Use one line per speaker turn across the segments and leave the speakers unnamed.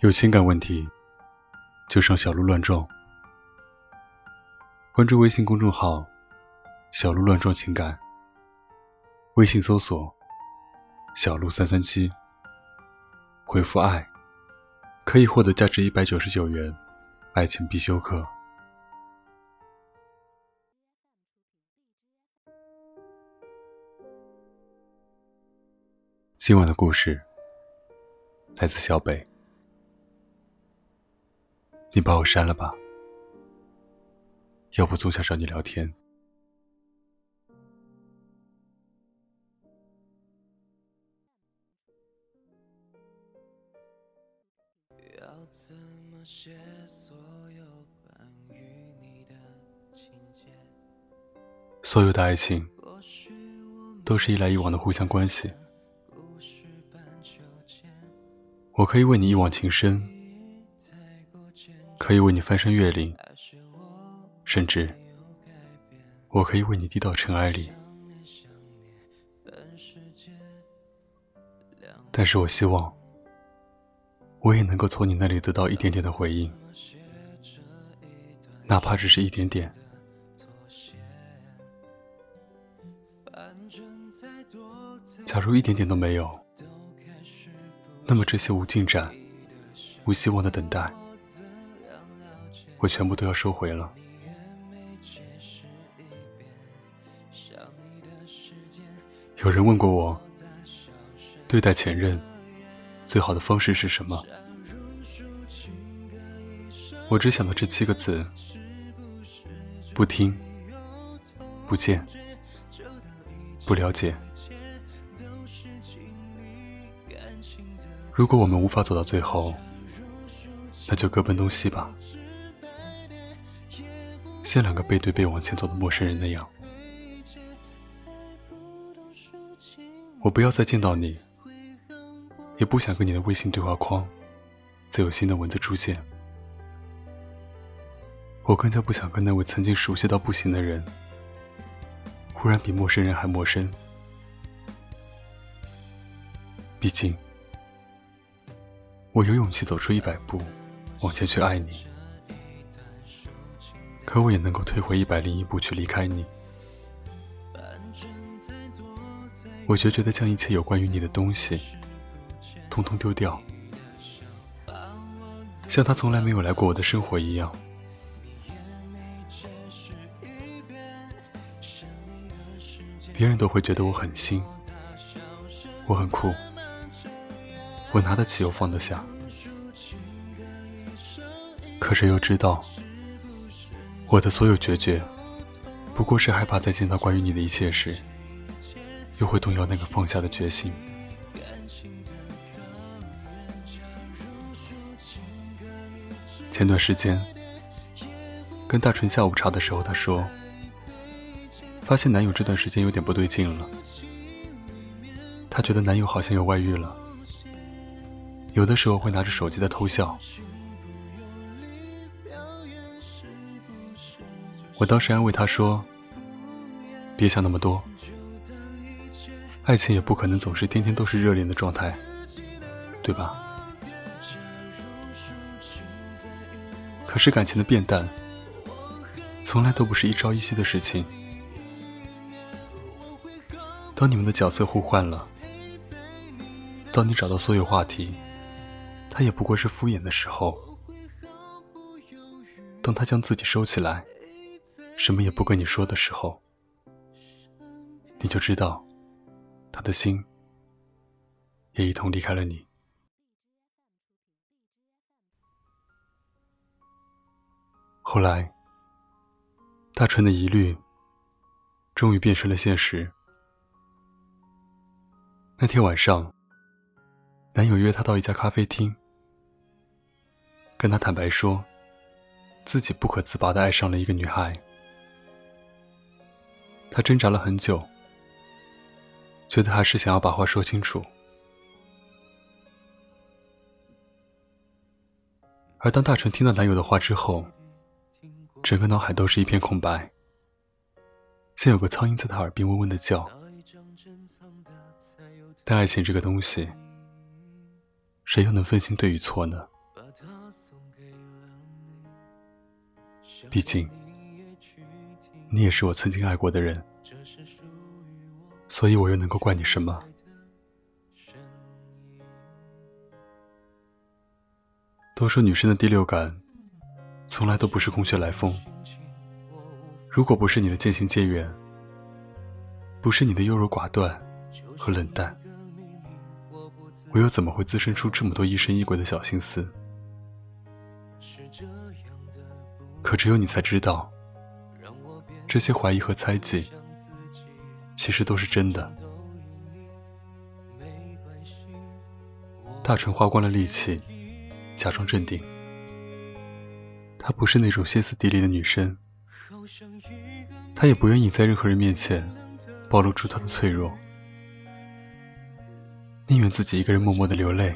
有情感问题，就上小鹿乱撞。关注微信公众号“小鹿乱撞情感”，微信搜索“小鹿三三七”，回复“爱”，可以获得价值一百九十九元爱情必修课。今晚的故事来自小北。你把我删了吧，要不总想找你聊天。要怎么写所有关于你的情节所有的爱情都是一来一往的互相关系，我可以为你一往情深。可以为你翻山越岭，甚至我可以为你低到尘埃里。但是我希望，我也能够从你那里得到一点点的回应，哪怕只是一点点。假如一点点都没有，那么这些无进展、无希望的等待。我全部都要收回了。有人问过我，对待前任最好的方式是什么？我只想到这七个字：不听、不见、不了解。如果我们无法走到最后，那就各奔东西吧。像两个背对背往前走的陌生人那样，我不要再见到你，也不想跟你的微信对话框再有新的文字出现。我更加不想跟那位曾经熟悉到不行的人，忽然比陌生人还陌生。毕竟，我有勇气走出一百步，往前去爱你。可我也能够退回一百零一步去离开你。我决绝的将一切有关于你的东西，通通丢掉，像他从来没有来过我的生活一样。别人都会觉得我很新，我很酷，我拿得起又放得下，可谁又知道？我的所有决绝，不过是害怕再见到关于你的一切时，又会动摇那个放下的决心。前段时间跟大纯下午茶的时候，她说，发现男友这段时间有点不对劲了，她觉得男友好像有外遇了，有的时候会拿着手机在偷笑。我当时安慰他说：“别想那么多，爱情也不可能总是天天都是热恋的状态，对吧？可是感情的变淡，从来都不是一朝一夕的事情。当你们的角色互换了，当你找到所有话题，他也不过是敷衍的时候，当他将自己收起来。”什么也不跟你说的时候，你就知道，他的心也一同离开了你。后来，大纯的疑虑终于变成了现实。那天晚上，男友约她到一家咖啡厅，跟她坦白说，自己不可自拔的爱上了一个女孩。他挣扎了很久，觉得还是想要把话说清楚。而当大春听到男友的话之后，整个脑海都是一片空白。像有个苍蝇在他耳边嗡嗡的叫，但爱情这个东西，谁又能分清对与错呢？毕竟。你也是我曾经爱过的人，所以我又能够怪你什么？都说女生的第六感，从来都不是空穴来风。如果不是你的渐行渐远，不是你的优柔寡断和冷淡，我又怎么会滋生出这么多疑神疑鬼的小心思？可只有你才知道，这些怀疑和猜忌，其实都是真的。大成花光了力气，假装镇定。她不是那种歇斯底里的女生，她也不愿意在任何人面前暴露出她的脆弱，宁愿自己一个人默默的流泪，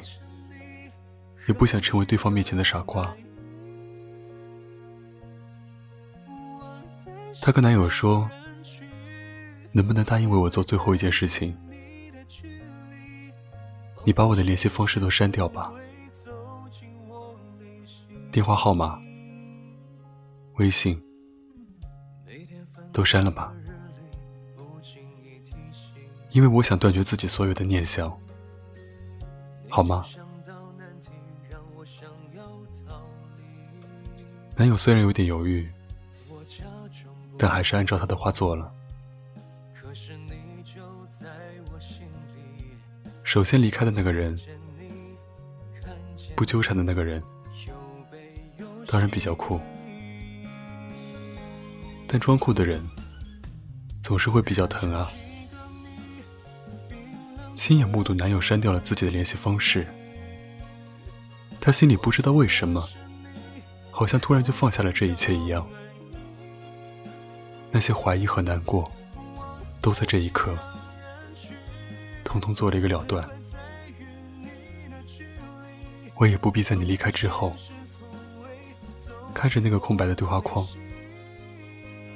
也不想成为对方面前的傻瓜。她跟男友说：“能不能答应为我做最后一件事情？你把我的联系方式都删掉吧，电话号码、微信都删了吧，因为我想断绝自己所有的念想，好吗？”男友虽然有点犹豫。但还是按照他的话做了。首先离开的那个人，不纠缠的那个人，当然比较酷。但装酷的人，总是会比较疼啊。亲眼目睹男友删掉了自己的联系方式，他心里不知道为什么，好像突然就放下了这一切一样。那些怀疑和难过，都在这一刻，通通做了一个了断。我也不必在你离开之后，看着那个空白的对话框，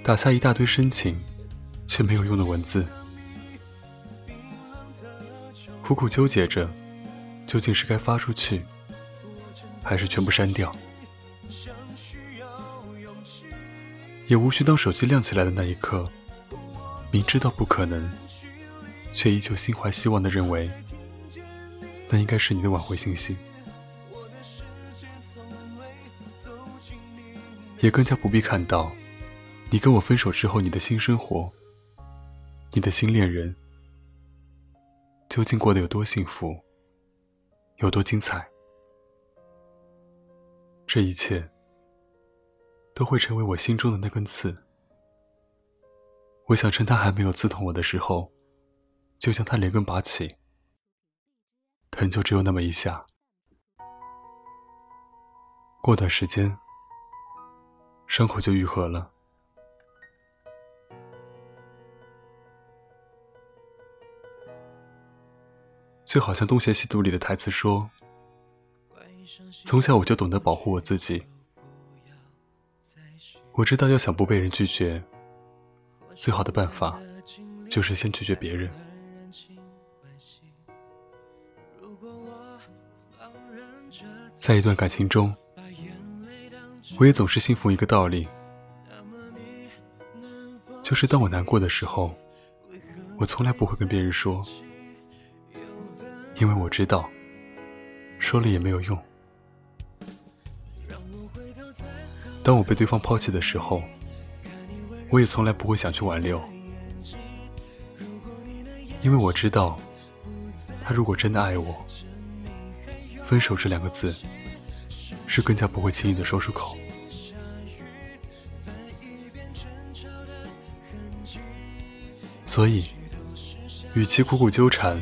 打下一大堆深情却没有用的文字，苦苦纠结着，究竟是该发出去，还是全部删掉。也无需当手机亮起来的那一刻，明知道不可能，却依旧心怀希望的认为，那应该是你的挽回信息。也更加不必看到，你跟我分手之后你的新生活，你的新恋人，究竟过得有多幸福，有多精彩。这一切。都会成为我心中的那根刺。我想趁他还没有刺痛我的时候，就将他连根拔起。疼就只有那么一下，过段时间，伤口就愈合了。就好像《东邪西毒》里的台词说：“从小我就懂得保护我自己。”我知道，要想不被人拒绝，最好的办法就是先拒绝别人。在一段感情中，我也总是信奉一个道理，就是当我难过的时候，我从来不会跟别人说，因为我知道，说了也没有用。当我被对方抛弃的时候，我也从来不会想去挽留，因为我知道，他如果真的爱我，分手这两个字是更加不会轻易的说出口。所以，与其苦苦纠缠，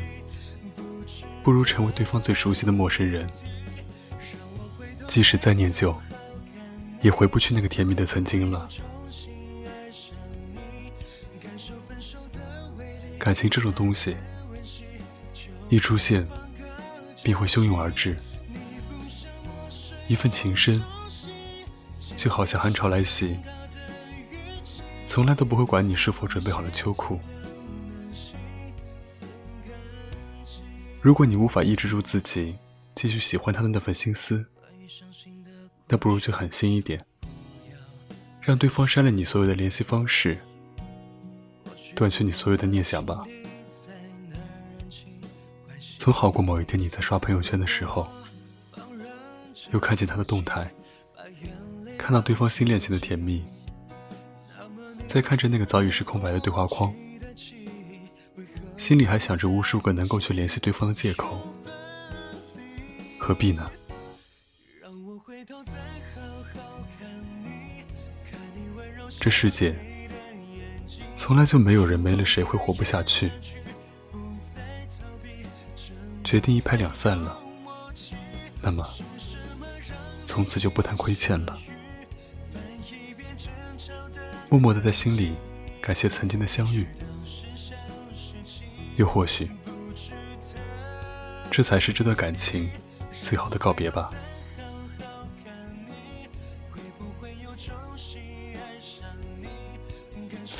不如成为对方最熟悉的陌生人，即使再念旧。也回不去那个甜蜜的曾经了。感情这种东西，一出现便会汹涌而至。一份情深，就好像寒潮来袭，从来都不会管你是否准备好了秋裤。如果你无法抑制住自己继续喜欢他的那份心思，那不如就狠心一点，让对方删了你所有的联系方式，断绝你所有的念想吧。总好过某一天你在刷朋友圈的时候，又看见他的动态，看到对方新恋情的甜蜜，再看着那个早已是空白的对话框，心里还想着无数个能够去联系对方的借口，何必呢？这世界从来就没有人没了谁会活不下去。决定一拍两散了，那么从此就不谈亏欠了。默默的在心里感谢曾经的相遇，又或许这才是这段感情最好的告别吧。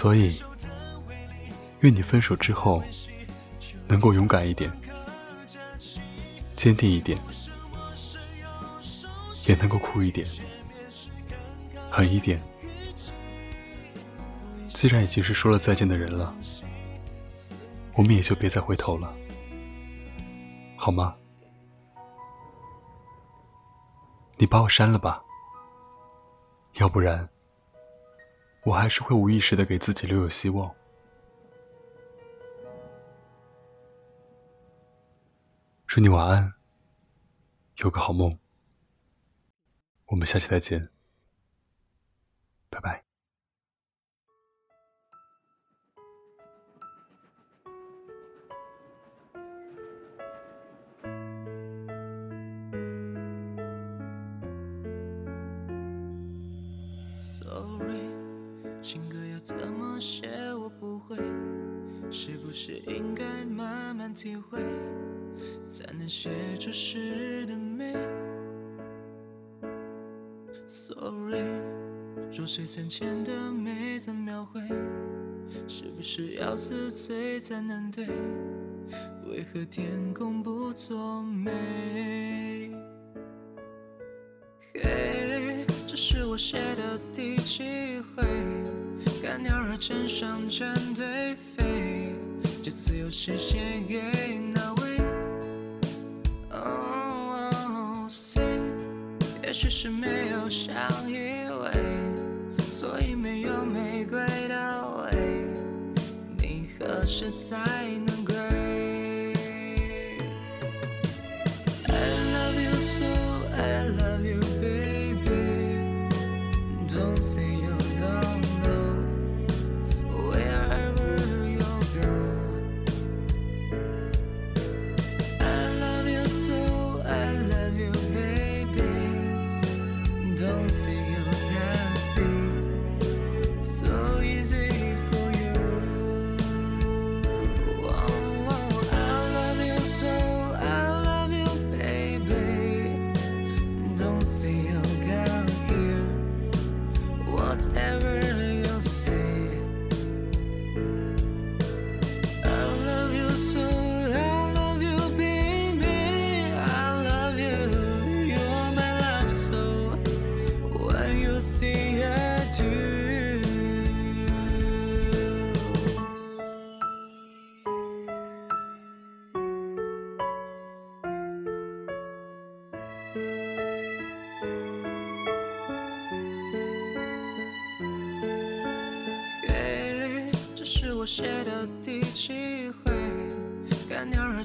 所以，愿你分手之后能够勇敢一点，坚定一点，也能够酷一点，狠一点。既然已经是说了再见的人了，我们也就别再回头了，好吗？你把我删了吧，要不然。我还是会无意识的给自己留有希望。祝你晚安，有个好梦。我们下期再见，
？Sorry，弱水三千的美怎描绘？是不是要自醉才能对？为何天空不作美？嘿，这是我写的第几回？看鸟儿成双成对飞，这次又是写给哪许是没有相依偎，所以没有玫瑰的味。你何时才能归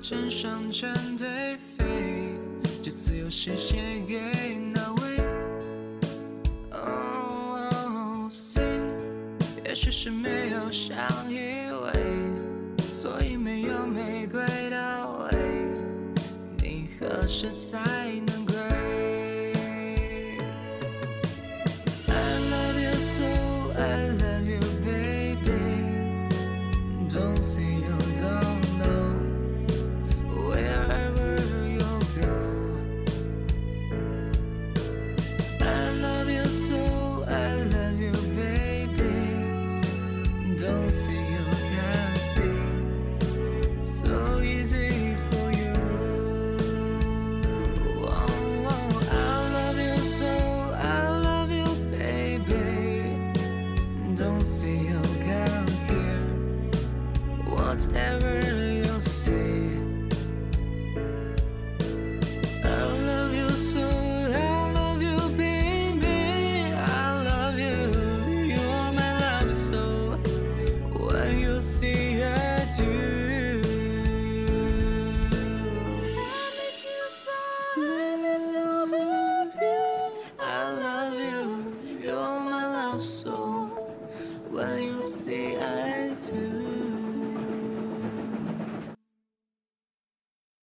身上战队飞，这次又是写给哪位？Oh say，也许是没有相依偎，所以没有玫瑰的泪。你何时才